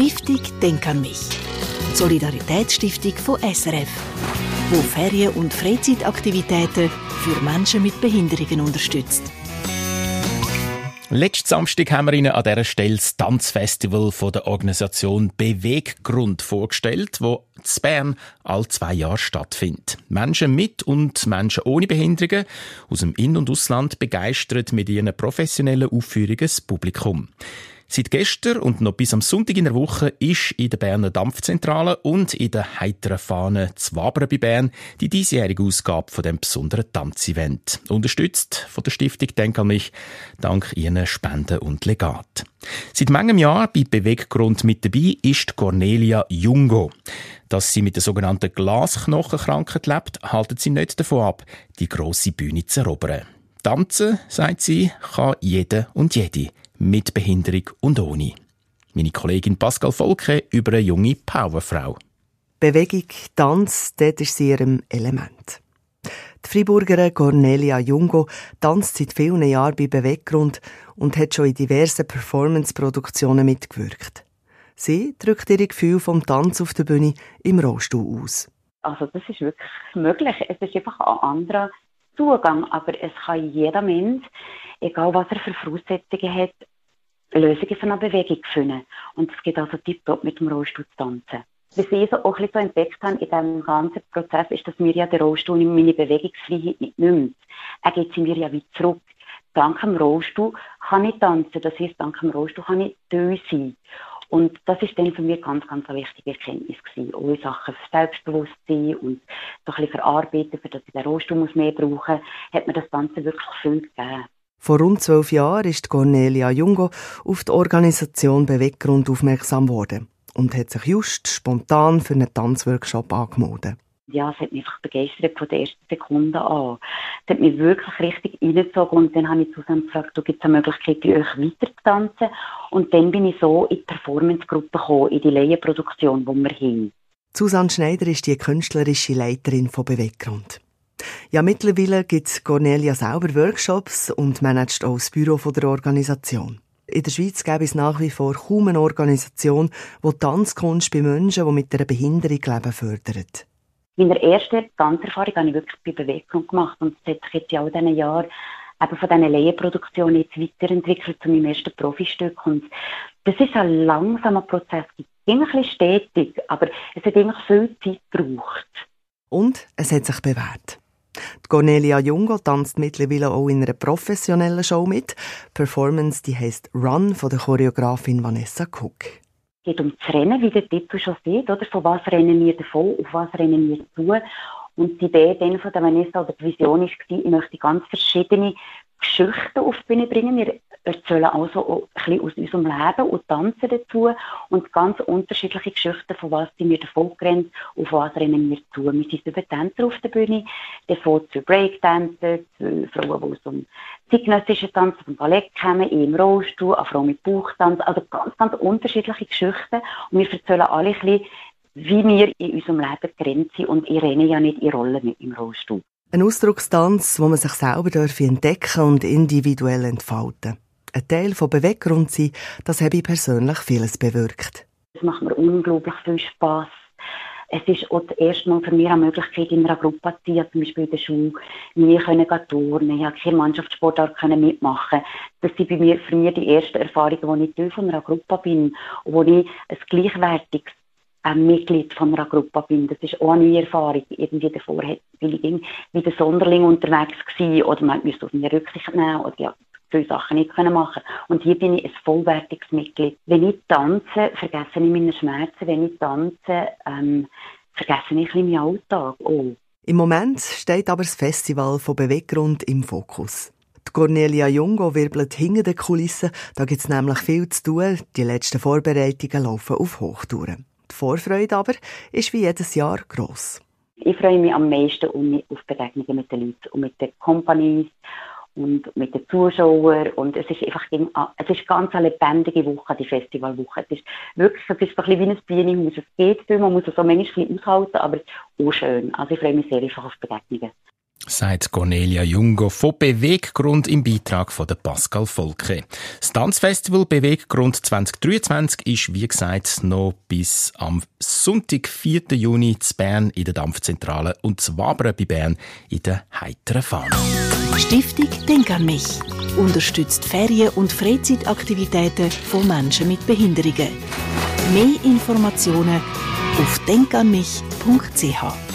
Stiftung Denk an mich. Solidaritätsstiftung von SRF, wo Ferien- und Freizeitaktivitäten für Menschen mit Behinderungen unterstützt. Letzten Samstag haben wir Ihnen an dieser Stelle das Tanzfestival von der Organisation Beweggrund vorgestellt, wo in Bern all zwei Jahre stattfindet. Menschen mit und Menschen ohne Behinderungen aus dem In- und Ausland begeistert mit ihren professionellen Aufführungen das Publikum. Seit gestern und noch bis am Sonntag in der Woche ist in der Berner Dampfzentrale und in der heiteren Fahne Zwabern bei Bern die diesjährige Ausgabe von dem besonderen Tanzevent. Unterstützt von der Stiftung Denk an mich, dank ihren Spenden und Legat. Seit manchem Jahr bei Beweggrund mit dabei ist Cornelia Jungo. Dass sie mit der sogenannten Glasknochenkrankheit lebt, haltet sie nicht davon ab, die grosse Bühne zu erobern. Tanzen, sagt sie, kann jeder und jede mit Behinderung und ohne. Meine Kollegin Pascal Volke über eine junge Powerfrau. Bewegung, Tanz, dort ist sie ihrem Element. Die Friburgerin Cornelia Jungo tanzt seit vielen Jahren bei Beweggrund und hat schon in diversen Performance-Produktionen mitgewirkt. Sie drückt ihre Gefühle vom Tanz auf der Bühne im Rollstuhl aus. Also das ist wirklich möglich. Es ist einfach ein anderer Zugang, aber es kann jeder Mensch, egal was er für Voraussetzungen hat, Lösungen für eine Bewegung finden. Und es geht also tiptop mit dem Rollstuhl zu tanzen. Was ich so auch ein bisschen entdeckt habe in diesem ganzen Prozess, ist, dass mir ja der Rollstuhl meine Bewegungsfreiheit nicht nimmt. Er geht sie mir ja wieder zurück. Dank dem Rollstuhl kann ich tanzen, das heisst, dank dem Rollstuhl kann ich da sein. Und das ist dann für mich ganz, ganz eine wichtige Erkenntnis gewesen. Auch in Sachen Selbstbewusstsein und so ein bisschen verarbeiten, für das ich den Rollstuhl muss mehr brauchen, hat mir das Ganze wirklich viel gegeben. Vor rund zwölf Jahren ist Cornelia Jungo auf die Organisation Beweggrund aufmerksam geworden und hat sich just spontan für einen Tanzworkshop angemeldet. Ja, es hat mich einfach begeistert von der ersten Sekunde an. Es hat mich wirklich richtig reingezogen und dann habe ich zusammen gefragt, gibt es eine Möglichkeit, bei euch weiter zu tanzen? Und dann bin ich so in die Performance-Gruppe gekommen, in die Laienproduktion, die wir haben. Susanne Schneider ist die künstlerische Leiterin von Beweggrund. Ja, mittlerweile gibt Cornelia selber Workshops und managt auch das Büro der Organisation. In der Schweiz gäbe es nach wie vor kaum eine Organisation, die Tanzkunst bei Menschen, die mit einer Behinderung leben, fördert. Meine erste Tanzerfahrung habe ich wirklich bei Bewegung gemacht und es hat sich jetzt in all diesen Jahren eben von diesen Laienproduktionen jetzt weiterentwickelt zu meinem ersten Profistück und das ist ein langsamer Prozess, es ging ein bisschen stetig, aber es hat eigentlich viel Zeit gebraucht. Und es hat sich bewährt. Die Cornelia Jungo tanzt mittlerweile auch in einer professionellen Show mit. Performance, die heißt Run von der Choreografin Vanessa Cook. Es geht um das Rennen, wie der Titel schon sieht, oder? Von was rennen wir davon, auf was rennen wir zu. Und die Idee dann von der Vanessa oder die Vision war, ich möchte ganz verschiedene Geschichten auf die Bühne bringen. Wir erzählen also ein bisschen aus unserem Leben und tanzen dazu und ganz unterschiedliche Geschichten, von was sind wir davon gerannt, auf was rennen wir zu. Wir sind über Tänzer auf der Bühne, davon zu Breakdancer, zu Frauen, die aus dem zeitgenössischen Tanz, vom Ballett kommen, im Rollstuhl, eine Frau mit Bauchtanz, also ganz, ganz unterschiedliche Geschichten und wir erzählen alle ein bisschen, wie wir in unserem Leben gerannt sind und ich renne ja nicht in Rollen mit im Rollstuhl. Ein Ausdruckstanz, wo man sich selber entdecken und individuell entfalten Ein Teil von Beweggrund sein, das habe ich persönlich vieles bewirkt. Es macht mir unglaublich viel Spass. Es ist auch das erste Mal für mich eine Möglichkeit, in einer Gruppe zu sein, zum Beispiel in der Schule. Wir können turnen, ich konnte keine Mannschaftssportart mitmachen. Das sind bei mir früher die ersten Erfahrungen, wo ich Teil von einer Gruppe bin und wo ich ein gleichwertiges ein Mitglied von einer Gruppe bin. Das ist auch eine neue Erfahrung. Irgendwie davor weil ich wie der Sonderling unterwegs war oder man musste auf meine Rücksicht nehmen oder ja, viele Sachen nicht können machen Und hier bin ich ein vollwertiges Mitglied. Wenn ich tanze, vergesse ich meine Schmerzen. Wenn ich tanze, ähm, vergesse ich meinen Alltag. Oh. Im Moment steht aber das Festival von Beweggrund im Fokus. Die Cornelia Jungo wirbelt hinter den Kulissen. Da gibt es nämlich viel zu tun. Die letzten Vorbereitungen laufen auf Hochtouren. Die Vorfreude aber ist wie jedes Jahr gross. Ich freue mich am meisten auf Begegnungen mit den Leuten und mit den Companies und mit den Zuschauern und es ist einfach es ist ganz eine lebendige Woche, die Festivalwoche. Es ist wirklich es ist ein bisschen wie ein Bienenhaus. Es geht viel, man muss es so manchmal aushalten, aber auch schön. Also ich freue mich sehr einfach auf Begegnungen. sagt Cornelia Jungo von Beweggrund im Beitrag von Pascal Volke. Das Tanzfestival Beweggrund 2023 ist, wie gesagt, noch bis am Sonntag, 4. Juni zu Bern in der Dampfzentrale und zu Wabern bei Bern in der heiteren Fahne. Stiftung Denk an mich unterstützt Ferien- und Freizeitaktivitäten von Menschen mit Behinderungen. Mehr Informationen auf denkanmich.ch